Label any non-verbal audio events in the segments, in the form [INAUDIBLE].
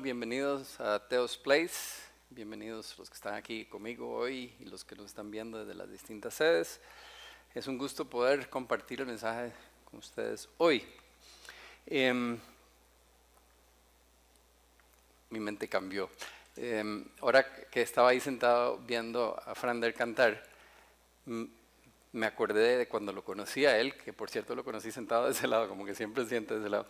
Bienvenidos a Teos Place, bienvenidos los que están aquí conmigo hoy y los que nos están viendo desde las distintas sedes. Es un gusto poder compartir el mensaje con ustedes hoy. Em, mi mente cambió. Em, ahora que estaba ahí sentado viendo a Frander cantar, me acordé de cuando lo conocí a él, que por cierto lo conocí sentado de ese lado, como que siempre siente de ese lado.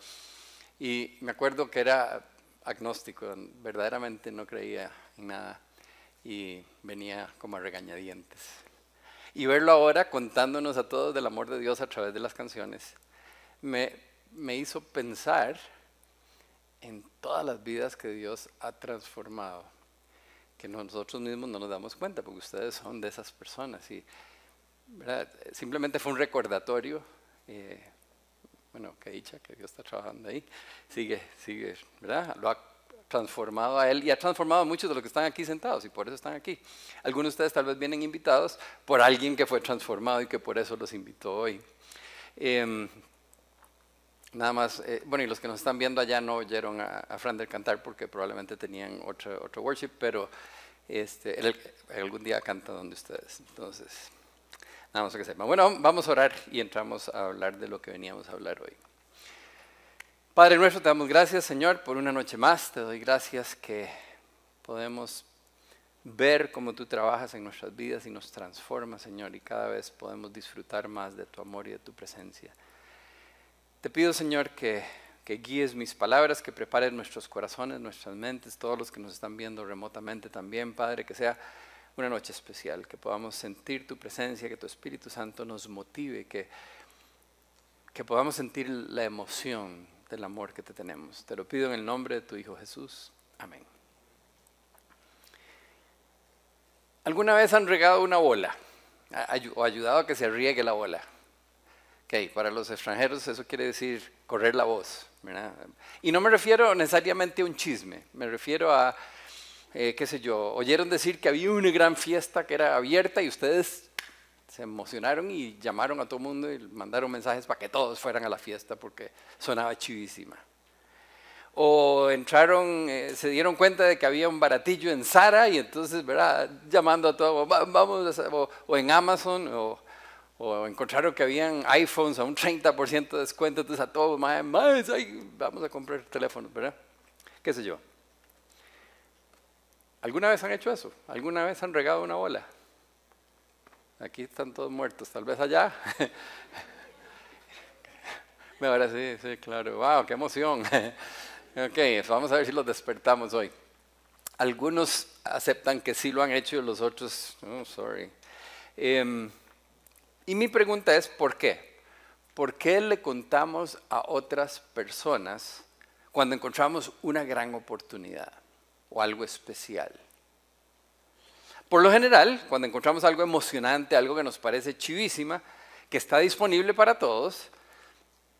Y me acuerdo que era agnóstico, verdaderamente no creía en nada y venía como a regañadientes. Y verlo ahora contándonos a todos del amor de Dios a través de las canciones, me, me hizo pensar en todas las vidas que Dios ha transformado, que nosotros mismos no nos damos cuenta, porque ustedes son de esas personas. Y simplemente fue un recordatorio. Eh, bueno, que dicha que Dios está trabajando ahí, sigue, sigue, ¿verdad? Lo ha transformado a él y ha transformado a muchos de los que están aquí sentados y por eso están aquí. Algunos de ustedes tal vez vienen invitados por alguien que fue transformado y que por eso los invitó hoy. Em, nada más, eh, bueno, y los que nos están viendo allá no oyeron a, a Frander cantar porque probablemente tenían otro, otro worship, pero este, él, algún día canta donde ustedes. Entonces, Nada más que. Bueno, vamos a orar y entramos a hablar de lo que veníamos a hablar hoy. Padre nuestro, te damos gracias, Señor, por una noche más. Te doy gracias que podemos ver cómo tú trabajas en nuestras vidas y nos transformas, Señor, y cada vez podemos disfrutar más de tu amor y de tu presencia. Te pido, Señor, que, que guíes mis palabras, que prepares nuestros corazones, nuestras mentes, todos los que nos están viendo remotamente también, Padre, que sea una noche especial, que podamos sentir tu presencia, que tu Espíritu Santo nos motive, que, que podamos sentir la emoción del amor que te tenemos. Te lo pido en el nombre de tu Hijo Jesús. Amén. ¿Alguna vez han regado una bola o ayudado a que se riegue la bola? Okay, para los extranjeros eso quiere decir correr la voz. Y no me refiero necesariamente a un chisme, me refiero a eh, qué sé yo, oyeron decir que había una gran fiesta que era abierta y ustedes se emocionaron y llamaron a todo el mundo y mandaron mensajes para que todos fueran a la fiesta porque sonaba chivísima. O entraron, eh, se dieron cuenta de que había un baratillo en Sara y entonces, ¿verdad? Llamando a todos, vamos, o, en Amazon, o, o, encontraron que habían iPhones a un 30% de descuento, entonces a todos, más, vamos a comprar teléfonos, ¿verdad? ¿Qué sé yo? ¿Alguna vez han hecho eso? ¿Alguna vez han regado una bola? Aquí están todos muertos, tal vez allá. [LAUGHS] Ahora sí, sí, claro. ¡Wow! ¡Qué emoción! [LAUGHS] ok, vamos a ver si los despertamos hoy. Algunos aceptan que sí lo han hecho y los otros, oh, sorry. Em, y mi pregunta es, ¿por qué? ¿Por qué le contamos a otras personas cuando encontramos una gran oportunidad? O algo especial. Por lo general, cuando encontramos algo emocionante, algo que nos parece chivísima, que está disponible para todos,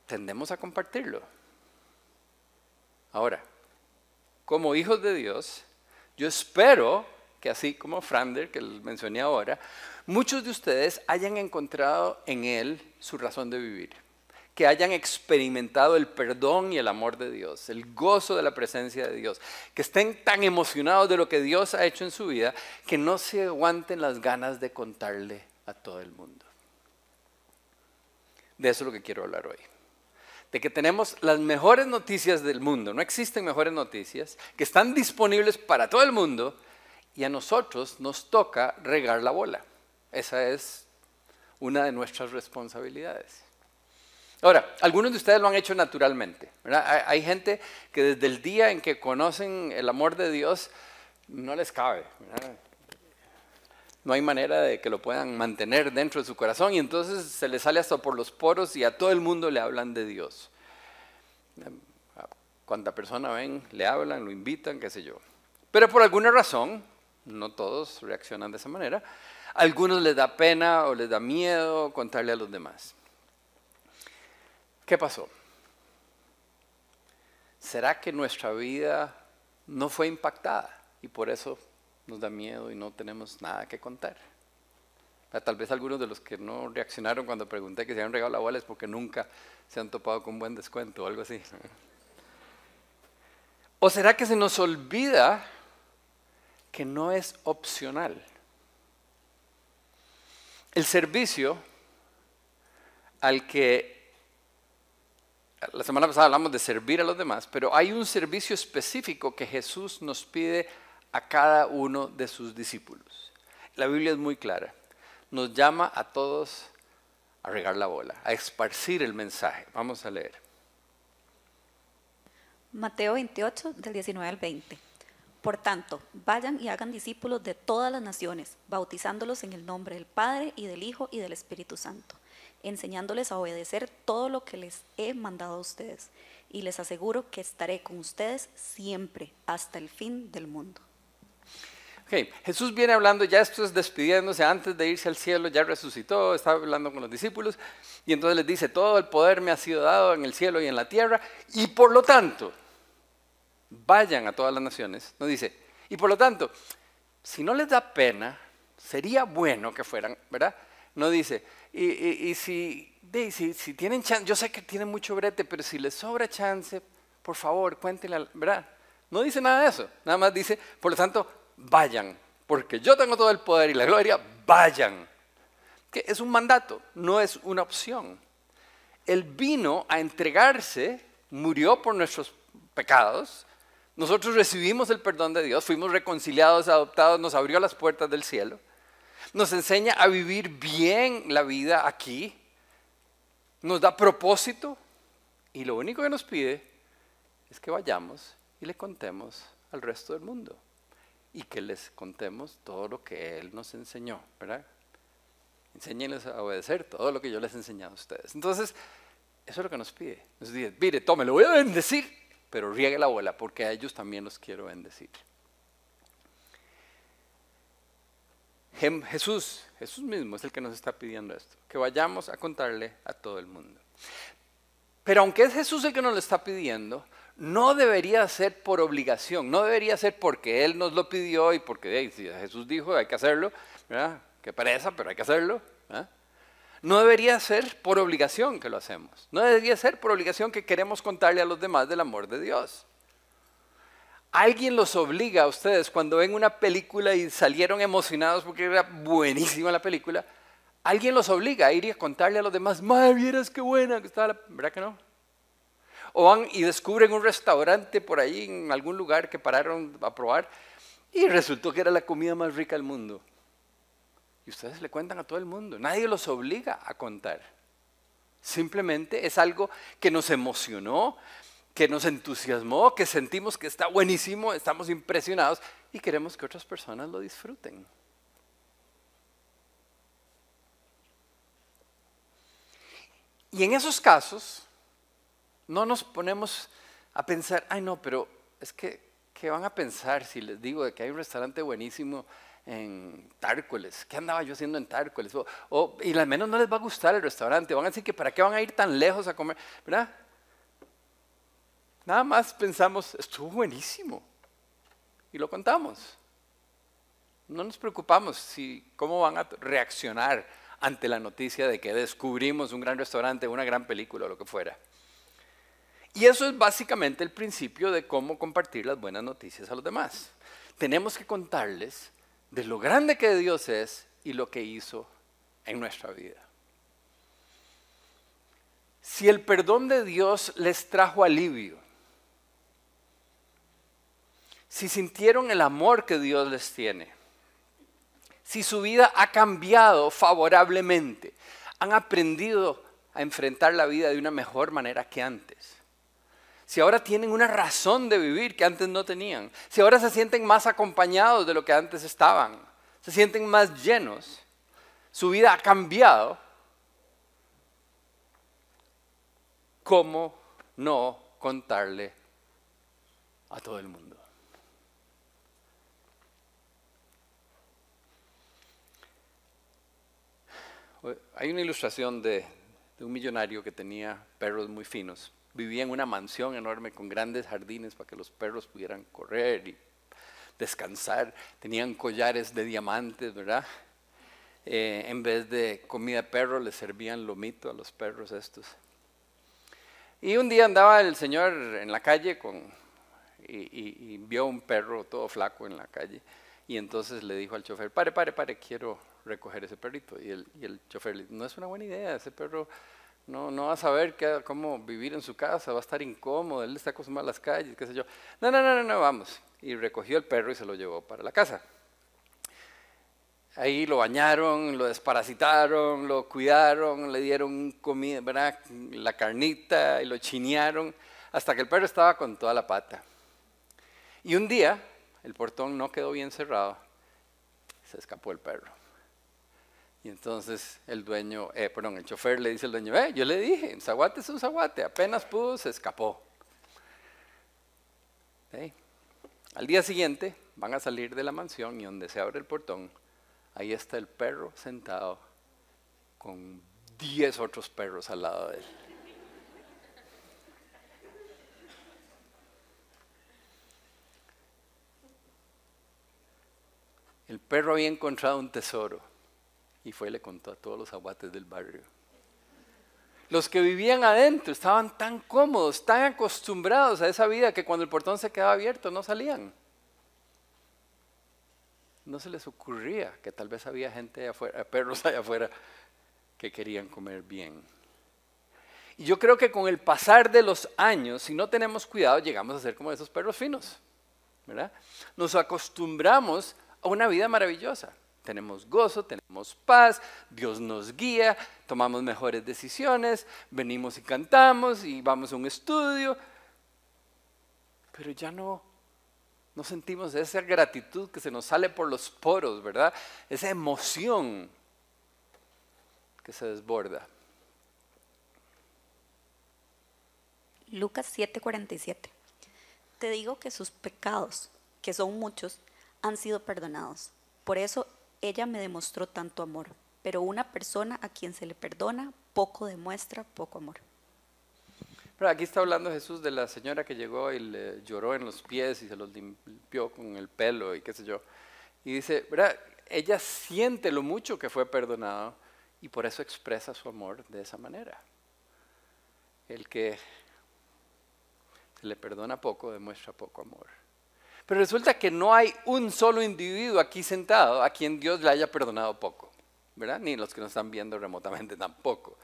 tendemos a compartirlo. Ahora, como hijos de Dios, yo espero que así como Frander, que mencioné ahora, muchos de ustedes hayan encontrado en él su razón de vivir que hayan experimentado el perdón y el amor de Dios, el gozo de la presencia de Dios, que estén tan emocionados de lo que Dios ha hecho en su vida, que no se aguanten las ganas de contarle a todo el mundo. De eso es lo que quiero hablar hoy. De que tenemos las mejores noticias del mundo, no existen mejores noticias, que están disponibles para todo el mundo y a nosotros nos toca regar la bola. Esa es una de nuestras responsabilidades. Ahora, algunos de ustedes lo han hecho naturalmente. Hay, gente que desde el día en que conocen el amor de Dios no les cabe. No hay manera de que lo puedan mantener dentro de su corazón y entonces se les sale hasta por los poros y a todo el mundo le hablan de Dios. Cuanta persona ven, le hablan, lo invitan, qué sé yo. Pero por alguna razón, no todos reaccionan de esa manera, a algunos les da pena o les da miedo contarle a los demás. ¿Qué pasó? ¿Será que nuestra vida no fue impactada y por eso nos da miedo y no tenemos nada que contar? Tal vez algunos de los que no reaccionaron cuando pregunté que se habían regalado la bola es porque nunca se han topado con un buen descuento o algo así. ¿O será que se nos olvida que no es opcional? El servicio al que la semana pasada hablamos de servir a los demás, pero hay un servicio específico que Jesús nos pide a cada uno de sus discípulos. La Biblia es muy clara. Nos llama a todos a regar la bola, a esparcir el mensaje. Vamos a leer. Mateo 28, del 19 al 20. Por tanto, vayan y hagan discípulos de todas las naciones, bautizándolos en el nombre del Padre y del Hijo y del Espíritu Santo, enseñándoles a obedecer todo lo que les he mandado a ustedes. Y les aseguro que estaré con ustedes siempre, hasta el fin del mundo. Okay. Jesús viene hablando, ya esto es despidiéndose antes de irse al cielo, ya resucitó, estaba hablando con los discípulos y entonces les dice, todo el poder me ha sido dado en el cielo y en la tierra y por lo tanto, vayan a todas las naciones. No dice, y por lo tanto, si no les da pena, sería bueno que fueran, ¿verdad? No dice, y, si, si, tienen chance, yo sé que tienen mucho brete, pero si les sobra chance, por favor, cuéntenle, ¿verdad? No dice nada de eso, nada más dice, por lo tanto, vayan, porque yo tengo todo el poder y la gloria, vayan. Que es un mandato, no es una opción. Él vino a entregarse, murió por nuestros pecados, nosotros recibimos el perdón de Dios, fuimos reconciliados, adoptados, nos abrió las puertas del cielo. Nos enseña a vivir bien la vida aquí. Nos da propósito. Y lo único que nos pide es que vayamos y le contemos al resto del mundo. Y que les contemos todo lo que Él nos enseñó, ¿verdad? Enséñenles a obedecer todo lo que yo les he enseñado a ustedes. Entonces, eso es lo que nos pide. Nos dice, mire, tome, lo voy a bendecir pero riegue la bola porque a ellos también los quiero bendecir. Jesús, Jesús mismo es el que nos está pidiendo esto, que vayamos a contarle a todo el mundo. Pero aunque es Jesús el que nos lo está pidiendo, no debería ser por obligación, no debería ser porque Él nos lo pidió y porque si Jesús dijo hay que hacerlo, ¿verdad? que pereza, pero hay que hacerlo. No debería ser por obligación que lo hacemos. No debería ser por obligación que queremos contarle a los demás del amor de Dios. Alguien los obliga a ustedes cuando ven una película y salieron emocionados porque era buenísima la película. Alguien los obliga a ir y a contarle a los demás, madre, vieras qué buena que estaba la... ¿Verdad que no? O van y descubren un restaurante por ahí en algún lugar que pararon a probar y resultó que era la comida más rica del mundo. Y ustedes le cuentan a todo el mundo. Nadie los obliga a contar. Simplemente es algo que nos emocionó, que nos entusiasmó, que sentimos que está buenísimo, estamos impresionados y queremos que otras personas lo disfruten. Y en esos casos, no nos ponemos a pensar, ay no, pero es que, ¿qué van a pensar si les digo de que hay un restaurante buenísimo en Tárcoles. ¿Qué andaba yo haciendo en Tárcoles? O, y al menos no les va a gustar el restaurante. Van a decir que para qué van a ir tan lejos a comer. ¿Verdad? Nada más pensamos, estuvo buenísimo. Y lo contamos. No nos preocupamos si cómo van a reaccionar ante la noticia de que descubrimos un gran restaurante, una gran película o lo que fuera. Y eso es básicamente el principio de cómo compartir las buenas noticias a los demás. Tenemos que contarles de lo grande que Dios es y lo que hizo en nuestra vida. Si el perdón de Dios les trajo alivio, si sintieron el amor que Dios les tiene, si su vida ha cambiado favorablemente, han aprendido a enfrentar la vida de una mejor manera que antes, si ahora tienen una razón de vivir que antes no tenían, si ahora se sienten más acompañados de lo que antes estaban, se sienten más llenos, su vida ha cambiado, ¿cómo no contarle a todo el mundo? Hay una ilustración de, un millonario que tenía perros muy finos vivía en una mansión enorme con grandes jardines para que los perros pudieran correr y descansar. Tenían collares de diamantes, ¿verdad? Eh, en vez de comida de perro, le servían lomito a los perros estos. Y un día andaba el señor en la calle y, y- y vio un perro todo flaco en la calle. Y entonces le dijo al chofer, pare, pare, pare, quiero recoger ese perrito. Y el, y el chofer le dijo, no es una buena idea, ese perro no, no va a saber qué- cómo vivir en su casa, va a estar incómodo, él está acostumbrado a las calles, qué sé yo. No, no, no, no, no, vamos. Y recogió el perro y se lo llevó para la casa. Ahí lo bañaron, lo desparasitaron, lo cuidaron, le dieron comida, ¿verdad? la carnita y lo chinearon hasta que el perro estaba con toda la pata. Y un día el portón no quedó bien cerrado, se escapó el perro. Y entonces el dueño, eh, perdón, el chofer le dice al dueño, eh, yo le dije, un zaguate es un zaguate, apenas pudo, se escapó. Al día siguiente van a salir de la mansión y donde se abre el portón, ahí está el perro sentado con 10 otros perros al lado de él. El perro había encontrado un tesoro y fue y le contó a todos los aguates del barrio. Los que vivían adentro estaban tan cómodos, tan acostumbrados a esa vida que cuando el portón se quedaba abierto no salían. No se les ocurría que tal vez había gente afuera, [LAUGHS] perros allá afuera que querían comer bien. Y yo creo que con el pasar de los años, si no tenemos cuidado, llegamos a ser como esos perros finos. ¿verdad? Nos acostumbramos una vida maravillosa. Tenemos gozo, tenemos paz, Dios nos guía, tomamos mejores decisiones, venimos y cantamos y vamos a un estudio, pero ya no, no sentimos esa gratitud que se nos sale por los poros, ¿verdad? Esa emoción que se desborda. Lucas 7:47. Te digo que sus pecados, que son muchos, han sido perdonados. Por eso ella me demostró tanto amor. Pero una persona a quien se le perdona, poco demuestra poco amor. Pero aquí está hablando Jesús de la señora que llegó y le lloró en los pies y se los limpió con el pelo y qué sé yo. Y dice, ¿verdad? Ella siente lo mucho que fue perdonado y por eso expresa su amor de esa manera. El que se le perdona poco demuestra poco amor. Pero resulta que no hay un solo individuo aquí sentado a quien Dios le haya perdonado poco, ¿verdad? Ni los que nos están viendo remotamente [LAUGHS] tampoco.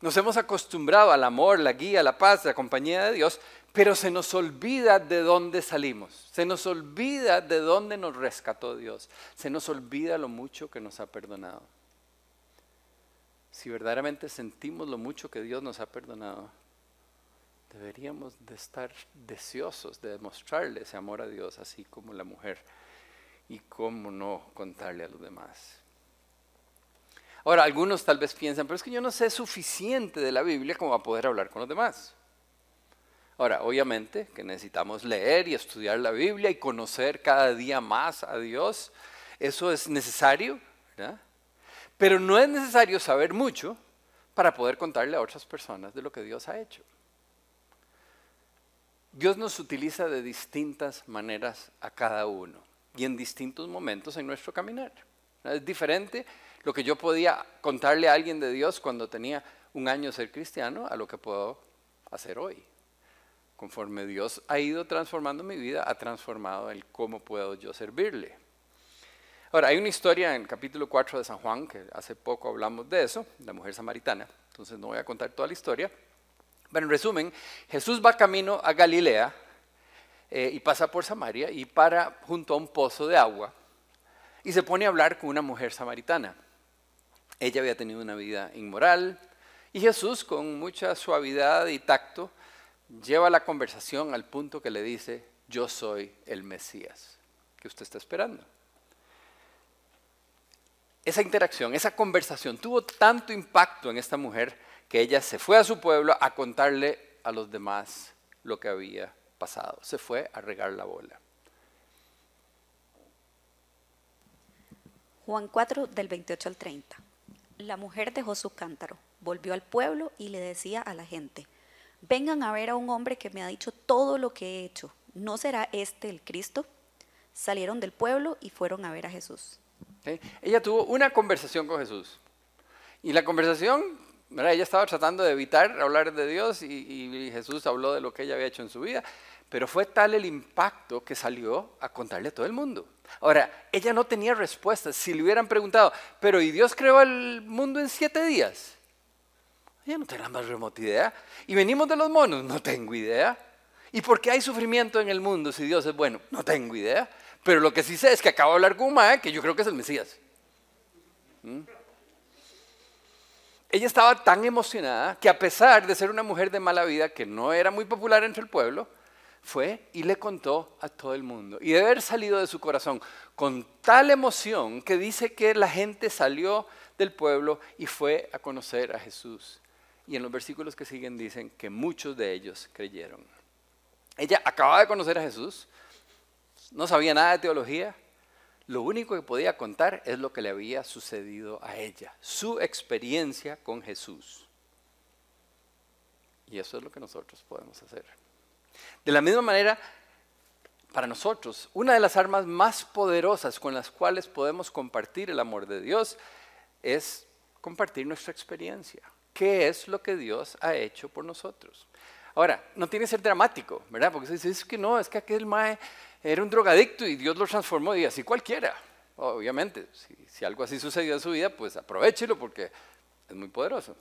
Nos hemos acostumbrado al amor, la guía, la paz, la compañía de Dios, pero se nos olvida de dónde salimos, se nos olvida de dónde nos rescató Dios, se nos olvida lo mucho que nos ha perdonado. Si verdaderamente sentimos lo mucho que Dios nos ha perdonado, deberíamos de estar deseosos de demostrarle ese amor a Dios, así como la mujer, y cómo no contarle a los demás. Ahora, algunos tal vez piensan, pero es que yo no sé suficiente de la Biblia como para poder hablar con los demás. Ahora, obviamente que necesitamos leer y estudiar la Biblia y conocer cada día más a Dios. Eso es necesario, ¿verdad? Pero no es necesario saber mucho para poder contarle a otras personas de lo que Dios ha hecho. Dios nos utiliza de distintas maneras a cada uno y en distintos momentos en nuestro caminar. Es diferente lo que yo podía contarle a alguien de Dios cuando tenía un año ser cristiano a lo que puedo hacer hoy. Conforme Dios ha ido transformando mi vida, ha transformado el cómo puedo yo servirle. Ahora, hay una historia en el capítulo 4 de San Juan, que hace poco hablamos de eso, la mujer samaritana, entonces no voy a contar toda la historia. Pero en resumen, Jesús va camino a Galilea eh, y pasa por Samaria y para junto a un pozo de agua y se pone a hablar con una mujer samaritana. Ella había tenido una vida inmoral y Jesús con mucha suavidad y tacto lleva la conversación al punto que le dice, yo soy el Mesías que usted está esperando. Esa interacción, esa conversación tuvo tanto impacto en esta mujer que ella se fue a su pueblo a contarle a los demás lo que había pasado. Se fue a regar la bola. Juan 4 del 28 al 30. La mujer dejó su cántaro, volvió al pueblo y le decía a la gente, vengan a ver a un hombre que me ha dicho todo lo que he hecho. ¿No será este el Cristo? Salieron del pueblo y fueron a ver a Jesús. Ella tuvo una conversación con Jesús. Y la conversación Ella estaba tratando de evitar hablar de Dios y, y Jesús habló de lo que ella había hecho en su vida, pero fue tal el impacto que salió a contarle a todo el mundo. Ahora, ella no tenía respuestas. Si le hubieran preguntado, pero ¿y Dios creó el mundo en siete días? Ella no tenía más remota idea. ¿Y venimos de los monos? No tengo idea. ¿Y por qué hay sufrimiento en el mundo si Dios es bueno? No tengo idea. Pero lo que sí sé es que acabo de hablar con un que yo creo que es el Mesías. ¿Mm? Ella estaba tan emocionada que a pesar de ser una mujer de mala vida, que no era muy popular entre el pueblo, fue y le contó a todo el mundo. Y de haber salido de su corazón con tal emoción que dice que la gente salió del pueblo y fue a conocer a Jesús. Y en los versículos que siguen dicen que muchos de ellos creyeron. Ella acababa de conocer a Jesús, no sabía nada de teología, lo único que podía contar es lo que le había sucedido a ella, su experiencia con Jesús. Y eso es lo que nosotros podemos hacer. De la misma manera, para nosotros, una de las armas más poderosas con las cuales podemos compartir el amor de Dios es compartir nuestra experiencia. ¿Qué es lo que Dios ha hecho por nosotros? Ahora, no tiene que ser dramático, ¿verdad? Porque se dice, es que no, es que aquel mae era un drogadicto y Dios lo transformó y así cualquiera. Obviamente, si, algo así sucedió en su vida, pues aprovechelo porque es muy poderoso.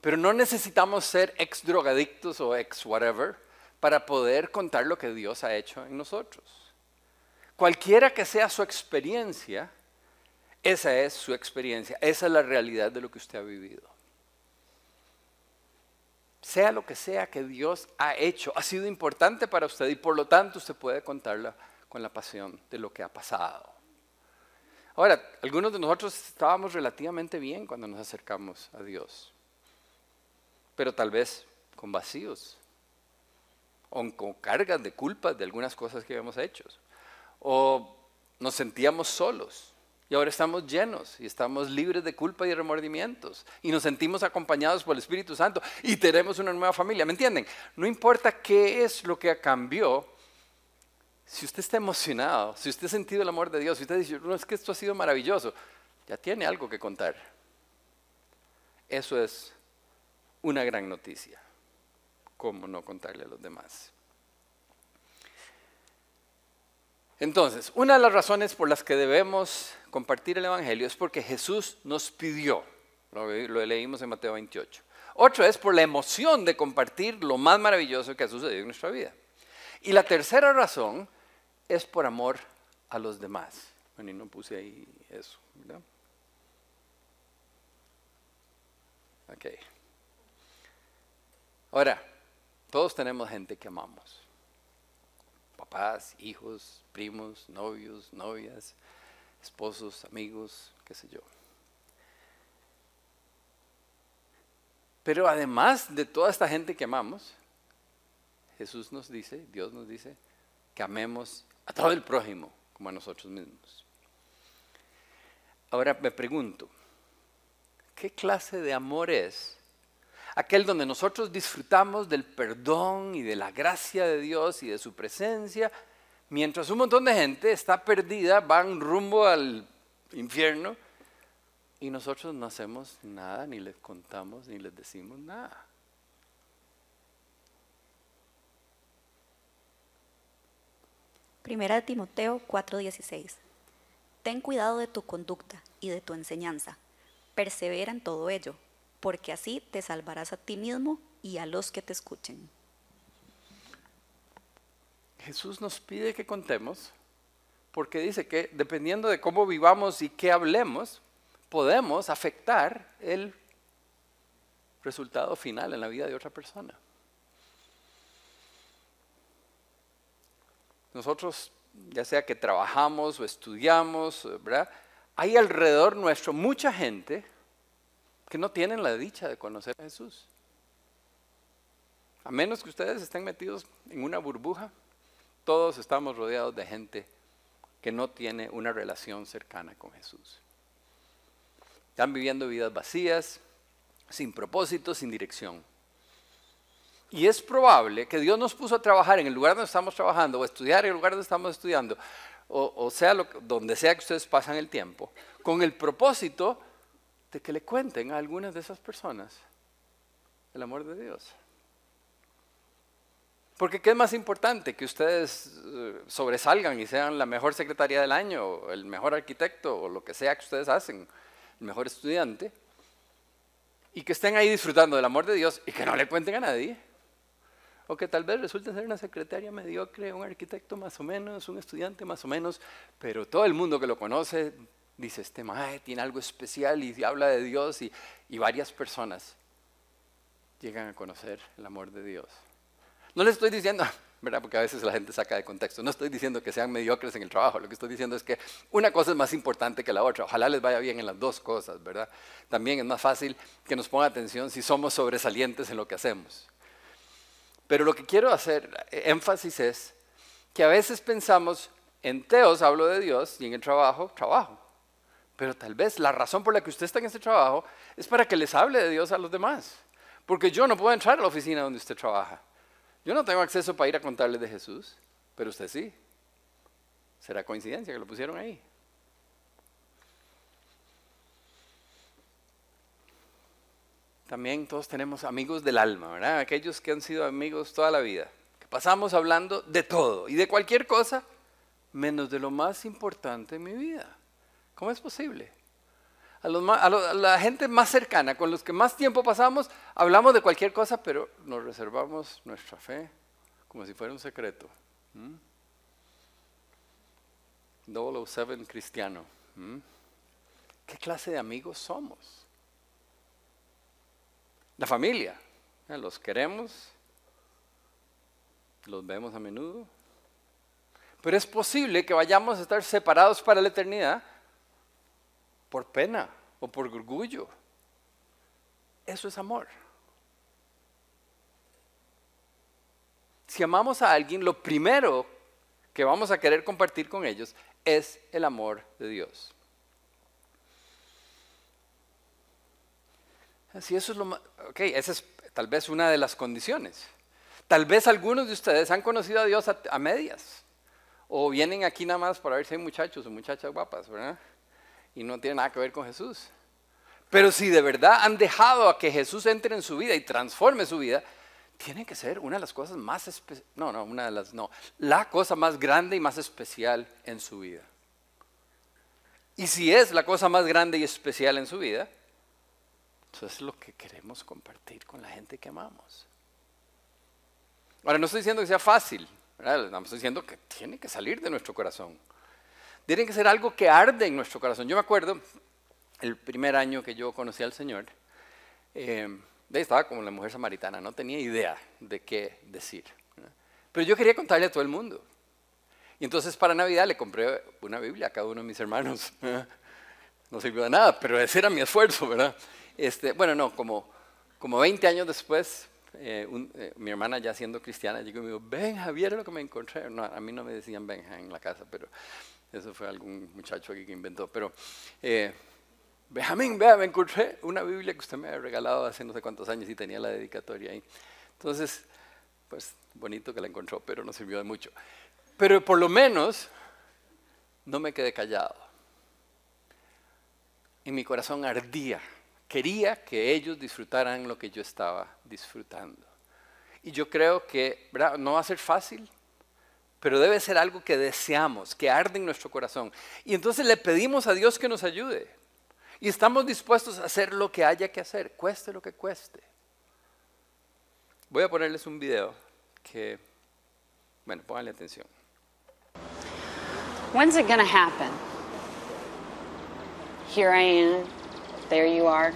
Pero no necesitamos ser ex drogadictos o ex whatever para poder contar lo que Dios ha hecho en nosotros. Cualquiera que sea su experiencia, esa es su experiencia, esa es la realidad de lo que usted ha vivido. Sea lo que sea que Dios ha hecho, ha sido importante para usted y por lo tanto usted puede contarla con la pasión de lo que ha pasado. Ahora, algunos de nosotros estábamos relativamente bien cuando nos acercamos a Dios, pero tal vez con vacíos, o con cargas de culpas de algunas cosas que habíamos hecho. O nos sentíamos solos y ahora estamos llenos y estamos libres de culpa y remordimientos y nos sentimos acompañados por el Espíritu Santo y tenemos una nueva familia. ¿Me entienden? No importa qué es lo que cambió. Si usted está emocionado, si usted ha sentido el amor de Dios, si usted dice, no es que esto ha sido maravilloso, ya tiene algo que contar. Eso es una gran noticia. ¿cómo no contarle a los demás? Entonces, una de las razones por las que debemos compartir el Evangelio es porque Jesús nos pidió, lo, leímos en Mateo 28. Otro es por la emoción de compartir lo más maravilloso que ha sucedido en nuestra vida. Y la tercera razón es por amor a los demás. Bueno, y no puse ahí eso, ¿verdad? Ok. Ahora, todos tenemos gente que amamos. Papás, hijos, primos, novios, novias, esposos, amigos, qué sé yo. Pero además de toda esta gente que amamos, Jesús nos dice, Dios nos dice, que amemos a todo el prójimo como a nosotros mismos. Ahora me pregunto, ¿qué clase de amor es aquel donde nosotros disfrutamos del perdón y de la gracia de Dios y de su presencia, mientras un montón de gente está perdida, van rumbo al infierno y nosotros no hacemos nada, ni les contamos, ni les decimos nada. Primera de Timoteo 4:16. Ten cuidado de tu conducta y de tu enseñanza. Persevera en todo ello porque así te salvarás a ti mismo y a los que te escuchen. Jesús nos pide que contemos, porque dice que dependiendo de cómo vivamos y qué hablemos, podemos afectar el resultado final en la vida de otra persona. Nosotros, ya sea que trabajamos o estudiamos. Hay alrededor nuestro mucha gente que no tienen la dicha de conocer a Jesús. A menos que ustedes estén metidos en una burbuja, todos estamos rodeados de gente que no tiene una relación cercana con Jesús. Están viviendo vidas vacías, sin propósito, sin dirección. Y es probable que Dios nos puso a trabajar en el lugar donde estamos trabajando, o estudiar en el lugar donde estamos estudiando, o, sea, donde sea que ustedes pasan el tiempo, con el propósito de que le cuenten a algunas de esas personas el amor de Dios. Porque ¿qué es más importante? Que ustedes eh, sobresalgan y sean la mejor secretaria del año, el mejor arquitecto, o lo que sea que ustedes hacen, el mejor estudiante, y que estén ahí disfrutando del amor de Dios y que no le cuenten a nadie. O que tal vez resulten ser una secretaria mediocre, un arquitecto más o menos, un estudiante más o menos, pero todo el mundo que lo conoce dice, este mae tiene algo especial y habla de Dios y, varias personas llegan a conocer el amor de Dios. No les estoy diciendo, [LAUGHS] ¿verdad? Porque a veces la gente saca de contexto. No estoy diciendo que sean mediocres en el trabajo. Lo que estoy diciendo es que una cosa es más importante que la otra. Ojalá les vaya bien en las dos cosas, ¿verdad? También es más fácil que nos ponga atención si somos sobresalientes en lo que hacemos. Pero lo que quiero hacer énfasis es que a veces pensamos, en teos hablo de Dios y en el trabajo, trabajo. Pero tal vez la razón por la que usted está en ese trabajo es para que les hable de Dios a los demás. Porque yo no puedo entrar a la oficina donde usted trabaja. Yo no tengo acceso para ir a contarles de Jesús, pero usted sí. ¿Será coincidencia que lo pusieron ahí? También todos tenemos amigos del alma, ¿verdad? Aquellos que han sido amigos toda la vida. Que pasamos hablando de todo y de cualquier cosa, menos de lo más importante en mi vida. ¿Cómo es posible? a, la gente más cercana, con los que más tiempo pasamos, hablamos de cualquier cosa, pero nos reservamos nuestra fe como si fuera un secreto. ¿Mm? 007 cristiano. ¿Mm? ¿Qué clase de amigos somos? La familia. ¿eh? Los queremos, los vemos a menudo. Pero es posible que vayamos a estar separados para la eternidad por pena o por orgullo. Eso es amor. Si amamos a alguien, lo primero que vamos a querer compartir con ellos es el amor de Dios. Así eso es lo ok, esa es tal vez una de las condiciones. Tal vez algunos de ustedes han conocido a Dios a, a medias. O vienen aquí nada más para ver si hay muchachos o muchachas guapas, ¿verdad? Y no tiene nada que ver con Jesús. Pero si de verdad han dejado a que Jesús entre en su vida y transforme su vida, tiene que ser una de las cosas más especiales, no, no, una de las, no, la cosa más grande y más especial en su vida. Y si es la cosa más grande y especial en su vida, eso es lo que queremos compartir con la gente que amamos. Ahora, no estoy diciendo que sea fácil, ¿verdad? estoy diciendo que tiene que salir de nuestro corazón. Tiene que ser algo que arde en nuestro corazón. Yo me acuerdo, el primer año que yo conocí al Señor, eh, estaba como la mujer samaritana, no tenía idea de qué decir. Pero yo quería contarle a todo el mundo. Y entonces para Navidad le compré una Biblia a cada uno de mis hermanos. [LAUGHS] No sirvió de nada, pero ese era mi esfuerzo, ¿verdad? Este, bueno, no, como, como 20 años después, eh, eh, mi hermana ya siendo cristiana llegó y me dijo, ven Javier, lo que me encontré. No, a mí no me decían Benja en la casa, pero eso fue algún muchacho aquí que inventó. Pero, eh, Benjamín, vea, me encontré una Biblia que usted me había regalado hace no sé cuántos años y tenía la dedicatoria ahí. Entonces, pues bonito que la encontró, pero no sirvió de mucho. Pero por lo menos no me quedé callado. En mi corazón ardía. Quería que ellos disfrutaran lo que yo estaba disfrutando. Y yo creo que ¿verdad? no va a ser fácil, pero debe ser algo que deseamos, que arde en nuestro corazón. Y entonces le pedimos a Dios que nos ayude. Y estamos dispuestos a hacer lo que haya que hacer, cueste lo que cueste. Voy a ponerles un video que, bueno, pónganle atención. When's it to happen? Here I am, there you are.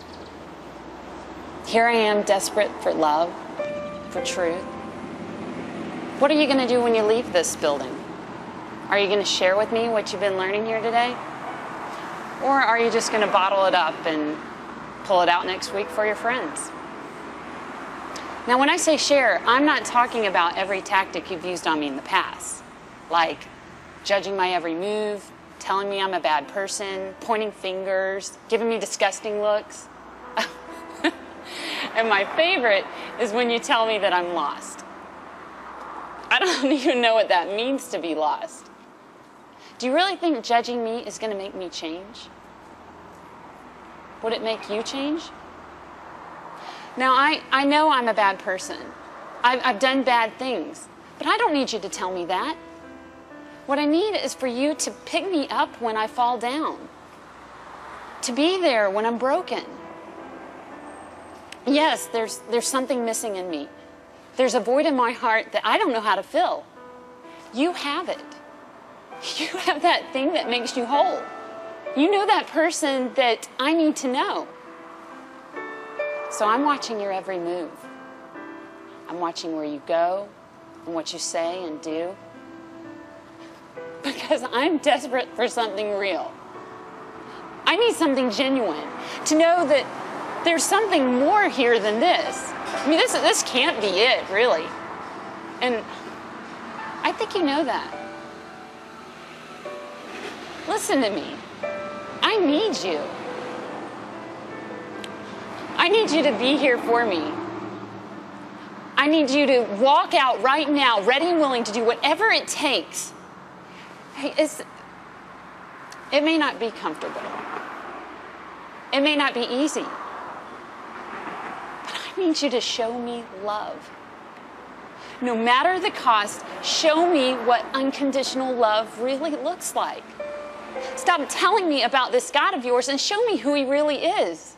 Here I am, desperate for love, for truth. What are you going to do when you leave this building? Are you going to share with me what you've been learning here today? Or are you just going to bottle it up and pull it out next week for your friends? Now, when I say share, I'm not talking about every tactic you've used on me in the past, like judging my every move, telling me I'm a bad person, pointing fingers, giving me disgusting looks. [LAUGHS] and my favorite is when you tell me that I'm lost. I don't [LAUGHS] even know what that means to be lost. Do you really think judging me is going to make me change? Would it make you change? Now, I, I know I'm a bad person. I've, I've done bad things, but I don't need you to tell me that. What I need is for you to pick me up when I fall down, to be there when I'm broken. Yes, there's, there's something missing in me. There's a void in my heart that I don't know how to fill. You have it. [LAUGHS] You have that thing that makes you whole. You know that person that I need to know. So I'm watching your every move. I'm watching where you go and what you say and do. [LAUGHS] Because I'm desperate for something real. I need something genuine to know that there's something more here than this. I mean, this, this can't be it, really. And I think you know that. Listen to me. I need you. I need you to be here for me. I need you to walk out right now, ready and willing to do whatever it takes. Hey, it's, it may not be comfortable. It may not be easy. I need you to show me love. No matter the cost, show me what unconditional love really looks like. Stop telling me about this God of yours and show me who he really is.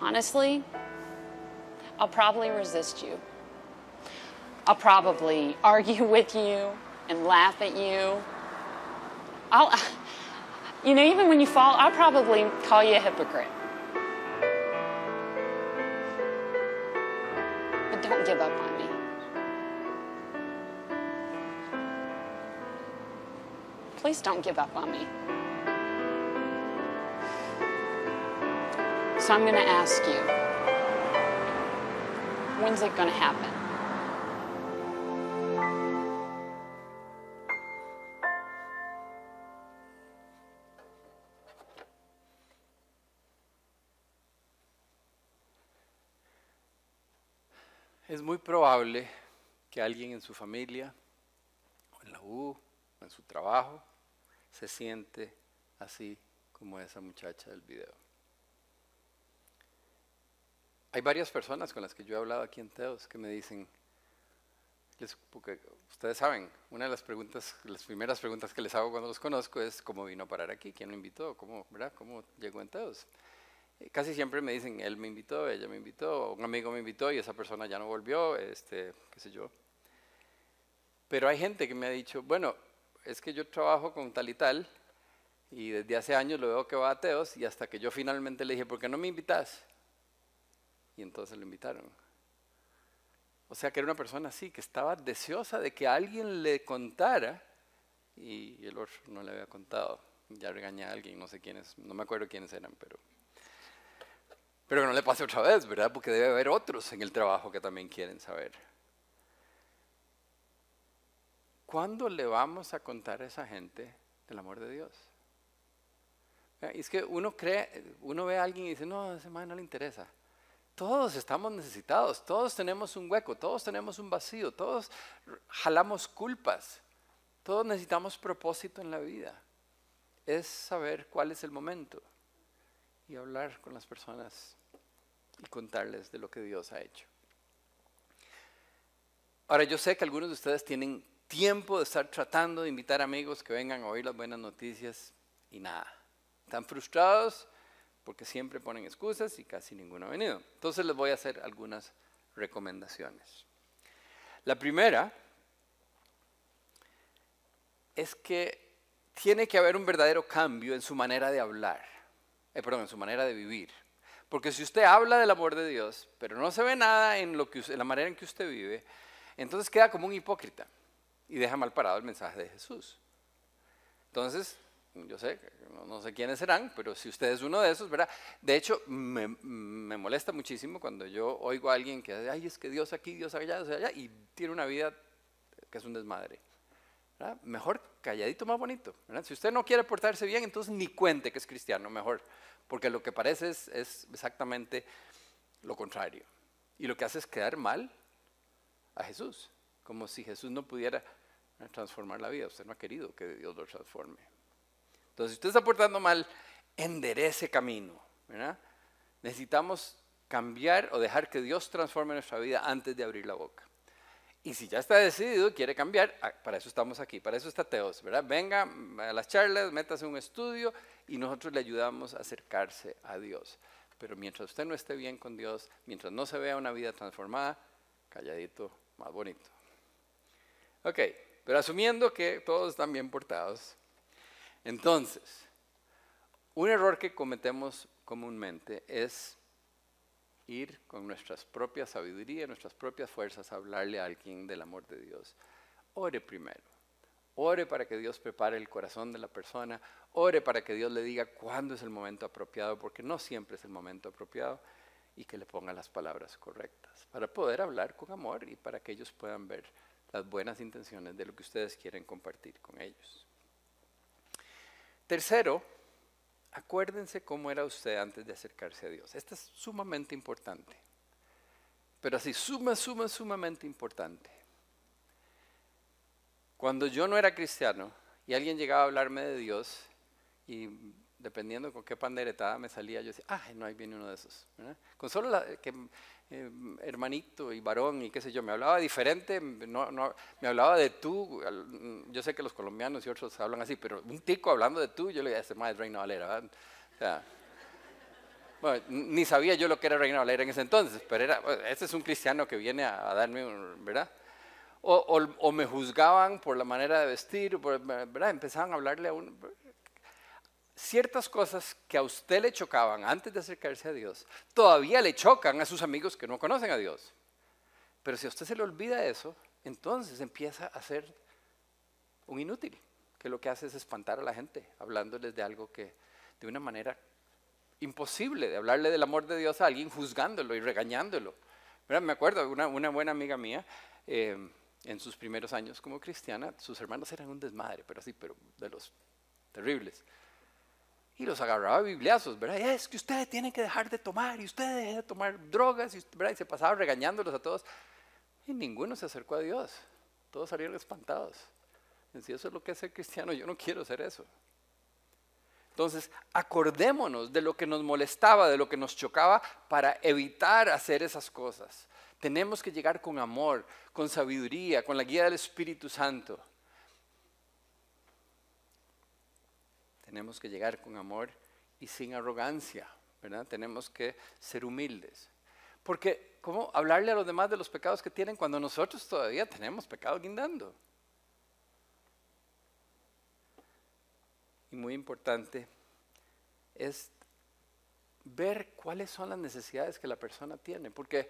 Honestly, I'll probably resist you. I'll probably argue [LAUGHS] with you and laugh at you. I'll, [LAUGHS] you know, even when you fall, I'll probably call you a hypocrite. Don't give up on me. Please don't give up on me. So I'm going to ask you when's it going to happen? Es muy probable que alguien en su familia, o en la U, o en su trabajo, se siente así como esa muchacha del video. Hay varias personas con las que yo he hablado aquí en Teos que me dicen, porque ustedes saben, una de las preguntas, las primeras preguntas que les hago cuando los conozco es cómo vino a parar aquí, quién lo invitó, cómo, ¿verdad? cómo llegó en Teos. Casi siempre me dicen, él me invitó, ella me invitó, un amigo me invitó y esa persona ya no volvió, este, qué sé yo. Pero hay gente que me ha dicho, bueno, es que yo trabajo con tal y tal y desde hace años lo veo que va a ateos y hasta que yo finalmente le dije, ¿por qué no me invitas? Y entonces lo invitaron. O sea que era una persona así, que estaba deseosa de que alguien le contara y el otro no le había contado. Ya regañé a alguien, no sé quiénes, no me acuerdo quiénes eran, pero... Pero que no le pase otra vez, ¿verdad? Porque debe haber otros en el trabajo que también quieren saber. ¿Cuándo le vamos a contar a esa gente del amor de Dios? Eh, Es que uno cree, uno ve a alguien y dice, no, a ese man no le interesa. Todos estamos necesitados, todos tenemos un hueco, todos tenemos un vacío, todos jalamos culpas, todos necesitamos propósito en la vida. Es saber cuál es el momento y hablar con las personas y contarles de lo que Dios ha hecho. Ahora, yo sé que algunos de ustedes tienen tiempo de estar tratando de invitar amigos que vengan a oír las buenas noticias y nada. Están frustrados porque siempre ponen excusas y casi ninguno ha venido. Entonces les voy a hacer algunas recomendaciones. La primera es que tiene que haber un verdadero cambio en su manera de hablar, eh, perdón, en su manera de vivir. Porque si usted habla del amor de Dios, pero no se ve nada en, lo que, en la manera en que usted vive, entonces queda como un hipócrita y deja mal parado el mensaje de Jesús. Entonces, yo sé, no, sé quiénes serán, pero si usted es uno de esos, ¿verdad? De hecho, me, molesta muchísimo cuando yo oigo a alguien que dice, ay, es que Dios aquí, Dios allá, Dios allá, y tiene una vida que es un desmadre. ¿verdad? Mejor calladito, más bonito. Si usted no quiere portarse bien, entonces ni cuente que es cristiano, mejor. Porque lo que parece es, exactamente lo contrario. Y lo que hace es quedar mal a Jesús, como si Jesús no pudiera transformar la vida. Usted no ha querido que Dios lo transforme. Entonces, si usted está portando mal, enderece camino. Necesitamos cambiar o dejar que Dios transforme nuestra vida antes de abrir la boca. Y si ya está decidido quiere cambiar, ah, para eso estamos aquí, para eso está Teos, ¿verdad? Venga a las charlas, métase un estudio y nosotros le ayudamos a acercarse a Dios. Pero mientras usted no esté bien con Dios, mientras no se vea una vida transformada, calladito, más bonito. Ok, pero asumiendo que todos están bien portados, entonces, un error que cometemos comúnmente es ir con nuestras propias sabiduría, nuestras propias fuerzas a hablarle a alguien del amor de Dios. Ore primero. Ore para que Dios prepare el corazón de la persona. Ore para que Dios le diga cuándo es el momento apropiado, porque no siempre es el momento apropiado, y que le ponga las palabras correctas, para poder hablar con amor y para que ellos puedan ver las buenas intenciones de lo que ustedes quieren compartir con ellos. Tercero, acuérdense cómo era usted antes de acercarse a Dios. Esto es sumamente importante. Pero así, suma, suma, sumamente importante. Cuando yo no era cristiano y alguien llegaba a hablarme de Dios, y dependiendo con qué panderetada me salía, yo decía, ah, no, ahí viene uno de esos. Con solo la, que eh, hermanito y varón y qué sé yo, me hablaba diferente, no, no, me hablaba de tú, yo sé que los colombianos y otros hablan así, pero un tico hablando de tú, yo le decía, más Reina Valera, o bueno, ni sabía yo lo que era Reina Valera en ese entonces, pero era, ese es un cristiano que viene a, darme, ¿verdad? O, o, o, me juzgaban por la manera de vestir, ¿verdad? Empezaban a hablarle a uno, ciertas cosas que a usted le chocaban antes de acercarse a Dios, todavía le chocan a sus amigos que no conocen a Dios. Pero si a usted se le olvida eso, entonces empieza a ser un inútil, que lo que hace es espantar a la gente, hablándoles de algo que de una manera imposible, de hablarle del amor de Dios a alguien, juzgándolo y regañándolo. Me acuerdo, una, una buena amiga mía, eh, en sus primeros años como cristiana, sus hermanos eran un desmadre, pero sí, pero de los terribles y los agarraba bibliazos, ¿verdad? es que ustedes tienen que dejar de tomar y ustedes dejen de tomar drogas, ¿verdad? y se pasaba regañándolos a todos. Y ninguno se acercó a Dios. Todos salieron espantados. Si eso es lo que es ser cristiano, yo no quiero ser eso. Entonces, acordémonos de lo que nos molestaba, de lo que nos chocaba, para evitar hacer esas cosas. Tenemos que llegar con amor, con sabiduría, con la guía del Espíritu Santo. Tenemos que llegar con amor y sin arrogancia, ¿verdad? Tenemos que ser humildes. Porque, ¿cómo hablarle a los demás de los pecados que tienen cuando nosotros todavía tenemos pecado guindando? Y muy importante es ver cuáles son las necesidades que la persona tiene. Porque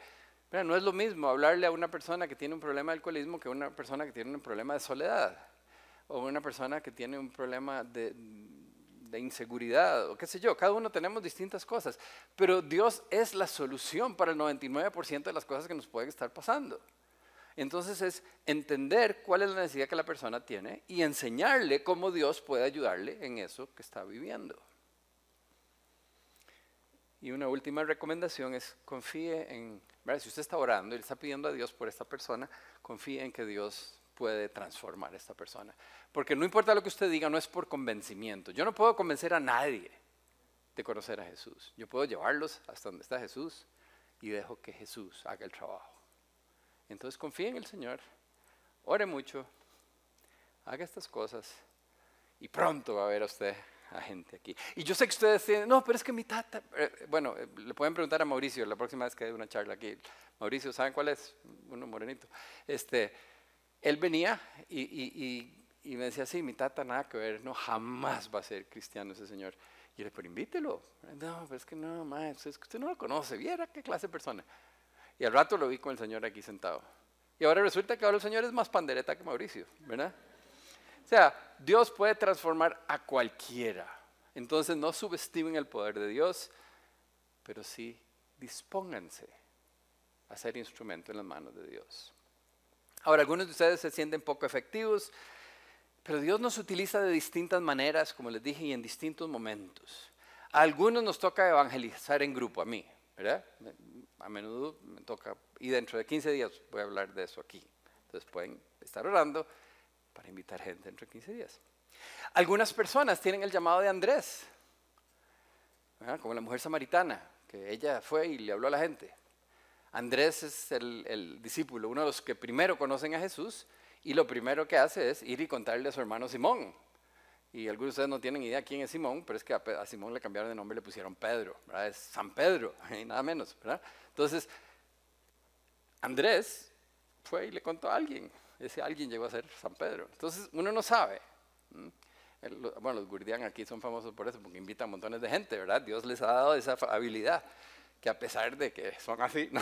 no es lo mismo hablarle a una persona que tiene un problema de alcoholismo que a una persona que tiene un problema de soledad. O una persona que tiene un problema de, de inseguridad o qué sé yo, cada uno tenemos distintas cosas, pero Dios es la solución para el 99% de las cosas que nos pueden estar pasando. Entonces es entender cuál es la necesidad que la persona tiene y enseñarle cómo Dios puede ayudarle en eso que está viviendo. Y una última recomendación es confíe en, si usted está orando y le está pidiendo a Dios por esta persona, confíe en que Dios puede transformar a esta persona. Porque no importa lo que usted diga, no es por convencimiento. Yo no puedo convencer a nadie de conocer a Jesús. Yo puedo llevarlos hasta donde está Jesús y dejo que Jesús haga el trabajo. Entonces confíe en el Señor, ore mucho, haga estas cosas y pronto va a ver a usted a gente aquí. Y yo sé que ustedes dicen, no, pero es que mi tata, eh, bueno, eh, le pueden preguntar a Mauricio la próxima vez que dé una charla aquí. Mauricio, ¿saben cuál es? Uno morenito. Este, él venía y, me decía, sí, mi tata nada que ver, no, jamás va a ser cristiano ese señor. Y yo le dije, pero invítelo. No, pero es que no, más, es que usted no lo conoce, viera qué clase de persona. Y al rato lo vi con el señor aquí sentado. Y ahora resulta que ahora el señor es más pandereta que Mauricio, ¿verdad? O sea, Dios puede transformar a cualquiera. Entonces no subestimen el poder de Dios, pero sí dispónganse a ser instrumento en las manos de Dios. Ahora, algunos de ustedes se sienten poco efectivos, pero Dios nos utiliza de distintas maneras, como les dije, y en distintos momentos. A algunos nos toca evangelizar en grupo, a mí, ¿verdad? A menudo me toca, y dentro de 15 días voy a hablar de eso aquí. Entonces pueden estar orando para invitar gente dentro de 15 días. Algunas personas tienen el llamado de Andrés, como la mujer samaritana, que ella fue y le habló a la gente. Andrés es el, discípulo, uno de los que primero conocen a Jesús y lo primero que hace es ir y contarle a su hermano Simón. Y algunos de ustedes no tienen idea quién es Simón, pero es que a, Simón le cambiaron de nombre y le pusieron Pedro, ¿verdad? Es San Pedro, [LAUGHS] y nada menos, ¿verdad? Entonces, Andrés fue y le contó a alguien, ese alguien llegó a ser San Pedro. Entonces, uno no sabe. bueno, los Gurdian aquí son famosos por eso, porque invitan montones de gente, ¿verdad? Dios les ha dado esa habilidad, que a pesar de que son así, [LAUGHS] no,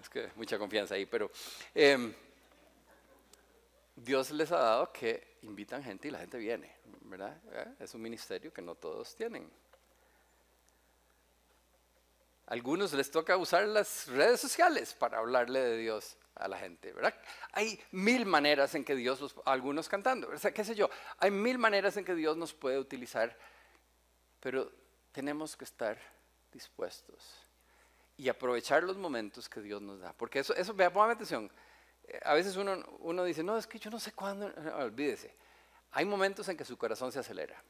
es que mucha confianza ahí, pero eh, Dios les ha dado que invitan gente y la gente viene, ¿verdad? ¿Eh? Es un ministerio que no todos tienen. algunos les toca usar las redes sociales para hablarle de Dios a la gente, ¿verdad? Hay mil maneras en que Dios los, algunos cantando, o sea, qué sé yo, hay mil maneras en que Dios nos puede utilizar, pero tenemos que estar dispuestos y aprovechar los momentos que Dios nos da, porque eso, eso, vea, pongan atención, eh, a veces uno, uno dice, no, es que yo no sé cuándo, olvídese. Hay momentos en que su corazón se acelera.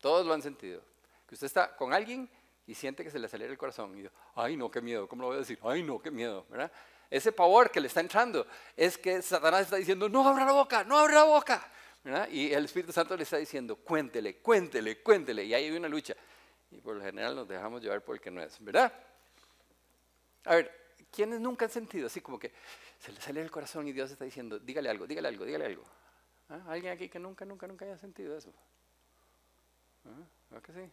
Todos lo han sentido. Que usted está con alguien y siente que se le acelera el corazón. Y dice, ay, no, qué miedo, ¿cómo lo voy a decir? Ay, no, qué miedo, ¿verdad? Ese pavor que le está entrando es que Satanás está diciendo, no abra la boca, no abra la boca. ¿verdad? Y el Espíritu Santo le está diciendo, cuéntele, cuéntele, cuéntele. Y ahí hay una lucha. Y por lo general nos dejamos llevar por el que no es, ¿verdad? A ver, ¿quiénes nunca han sentido así como que se le sale el corazón y Dios está diciendo, dígale algo, dígale algo, dígale algo. ¿Ah? ¿Alguien aquí que nunca, nunca, nunca haya sentido eso? ¿Ah? que sí?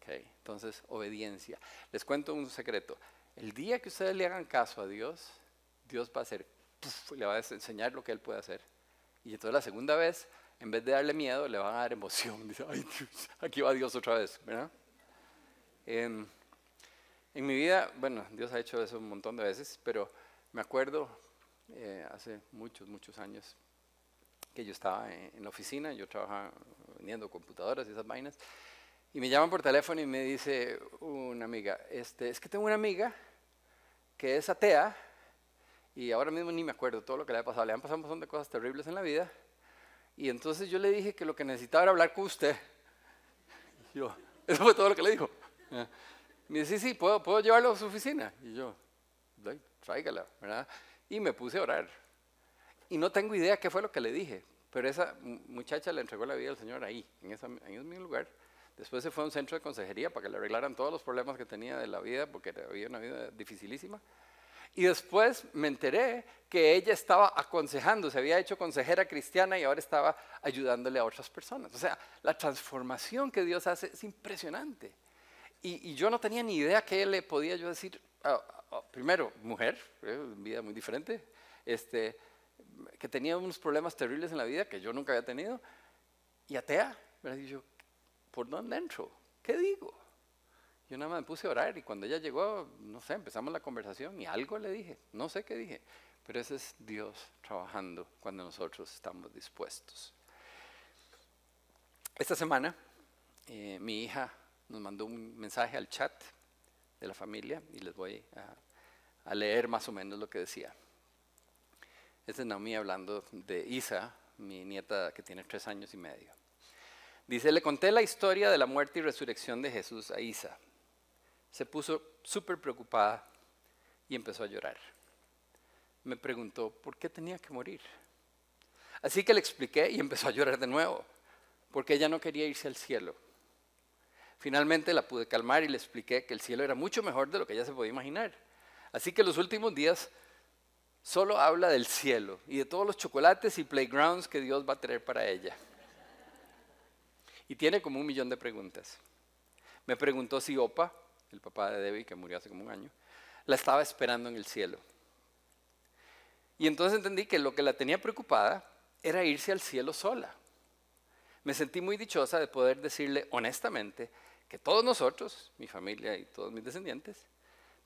Ok, entonces obediencia. Les cuento un secreto. El día que ustedes le hagan caso a Dios, Dios va a hacer, le va a enseñar lo que Él puede hacer. Y entonces la segunda vez, en vez de darle miedo, le van a dar emoción. [LAUGHS] Dice, ay Dios, aquí va Dios otra vez. En, en mi vida, bueno, Dios ha hecho eso un montón de veces, pero me acuerdo eh, hace muchos, muchos años que yo estaba en, la oficina, yo trabajaba vendiendo computadoras y esas vainas, y me llaman por teléfono y me dice una amiga, este, es que tengo una amiga que es atea, y ahora mismo ni me acuerdo todo lo que le ha pasado, le han pasado un montón de cosas terribles en la vida, y entonces yo le dije que lo que necesitaba era hablar con usted. [LAUGHS] yo, eso fue todo lo que le dijo. Me dice, sí, sí, puedo, puedo llevarlo a su oficina. Y yo, tráigala, ¿verdad? Y me puse a orar. Y no tengo idea qué fue lo que le dije, pero esa muchacha le entregó la vida al Señor ahí, en, ese mismo lugar. Después se fue a un centro de consejería para que le arreglaran todos los problemas que tenía de la vida, porque había una vida dificilísima. Y después me enteré que ella estaba aconsejando, se había hecho consejera cristiana y ahora estaba ayudándole a otras personas. O sea, la transformación que Dios hace es impresionante. Y, yo no tenía ni idea qué le podía yo decir Oh, primero, mujer, eh, vida muy diferente, este, que tenía unos problemas terribles en la vida que yo nunca había tenido, y atea, ¿verdad? Y yo, ¿por dónde entro? ¿Qué digo? Yo nada más me puse a orar y cuando ella llegó, no sé, empezamos la conversación y algo le dije, no sé qué dije, pero ese es Dios trabajando cuando nosotros estamos dispuestos. Esta semana eh, mi hija nos mandó un mensaje al chat de la familia y les voy a leer más o menos lo que decía. Este es Naomi hablando de Isa, mi nieta que tiene tres años y medio. Dice, le conté la historia de la muerte y resurrección de Jesús a Isa. Se puso súper preocupada y empezó a llorar. Me preguntó por qué tenía que morir. Así que le expliqué y empezó a llorar de nuevo, porque ella no quería irse al cielo. Finalmente la pude calmar y le expliqué que el cielo era mucho mejor de lo que ella se podía imaginar Así que los últimos días solo habla del cielo y de todos los chocolates y playgrounds que Dios va a tener para ella. Y tiene como un millón de preguntas. Me preguntó si Opa, el papá de Debbie, que murió hace como un año, la estaba esperando en el cielo. Y entonces entendí que lo que la tenía preocupada era irse al cielo sola. Me sentí muy dichosa de poder decirle honestamente que todos nosotros, mi familia y todos mis descendientes,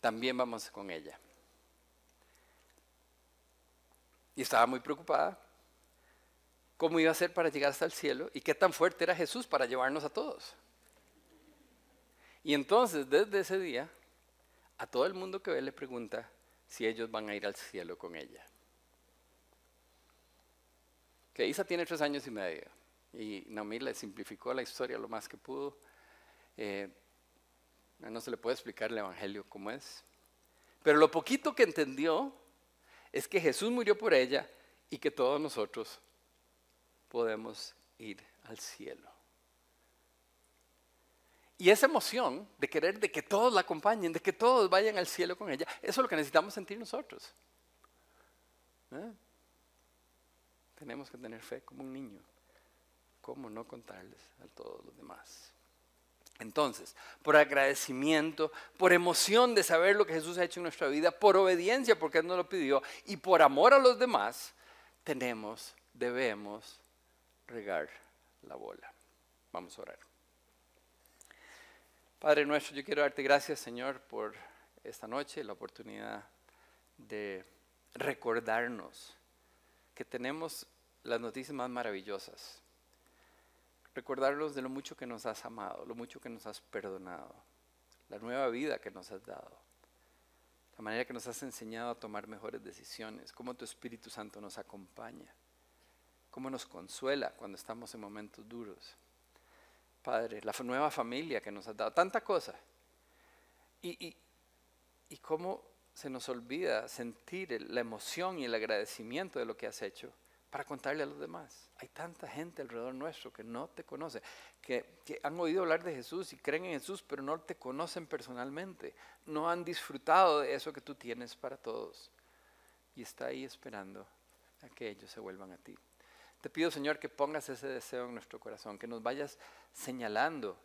también vamos con ella. Y estaba muy preocupada cómo iba a ser para llegar hasta el cielo y qué tan fuerte era Jesús para llevarnos a todos. Y entonces, desde ese día, a todo el mundo que ve le pregunta si ellos van a ir al cielo con ella. que Isa tiene tres años y medio y Naomi le simplificó la historia lo más que pudo. Eh, no se le puede explicar el Evangelio como es. Pero lo poquito que entendió es que Jesús murió por ella y que todos nosotros podemos ir al cielo. Y esa emoción de querer de que todos la acompañen, de que todos vayan al cielo con ella, eso es lo que necesitamos sentir nosotros. ¿Eh? Tenemos que tener fe como un niño. ¿Cómo no contarles a todos los demás? Entonces, por agradecimiento, por emoción de saber lo que Jesús ha hecho en nuestra vida, por obediencia porque Él nos lo pidió y por amor a los demás, tenemos, debemos regar la bola. Vamos a orar. Padre nuestro, yo quiero darte gracias, Señor, por esta noche, la oportunidad de recordarnos que tenemos las noticias más maravillosas. Recordarnos de lo mucho que nos has amado, lo mucho que nos has perdonado, la nueva vida que nos has dado, la manera que nos has enseñado a tomar mejores decisiones, cómo tu Espíritu Santo nos acompaña, cómo nos consuela cuando estamos en momentos duros. Padre, la nueva familia que nos has dado, tanta cosa. Y, y, cómo se nos olvida sentir la emoción y el agradecimiento de lo que has hecho para contarle a los demás. Hay tanta gente alrededor nuestro que no te conoce, que, que, han oído hablar de Jesús y creen en Jesús, pero no te conocen personalmente, no han disfrutado de eso que tú tienes para todos. Y está ahí esperando a que ellos se vuelvan a ti. Te pido, Señor, que pongas ese deseo en nuestro corazón, que nos vayas señalando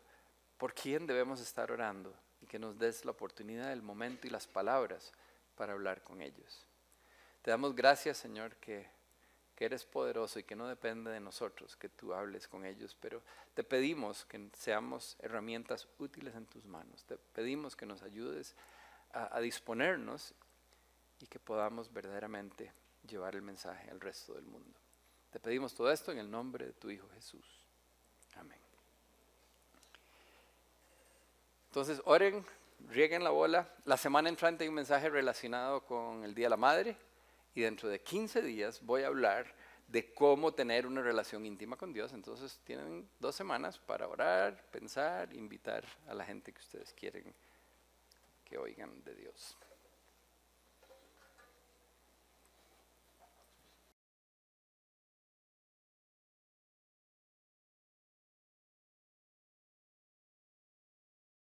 por quién debemos estar orando y que nos des la oportunidad, el momento y las palabras para hablar con ellos. Te damos gracias, Señor, que, eres poderoso y que no depende de nosotros que tú hables con ellos, pero te pedimos que seamos herramientas útiles en tus manos. Te pedimos que nos ayudes a disponernos y que podamos verdaderamente llevar el mensaje al resto del mundo. Te pedimos todo esto en el nombre de tu Hijo Jesús. Amén. Entonces, oren, rieguen la bola. La semana entrante hay un mensaje relacionado con el Día de la Madre y dentro de 15 días voy a hablar de cómo tener una relación íntima con Dios. Entonces tienen dos semanas para orar, pensar, invitar a la gente que ustedes quieren que oigan de Dios.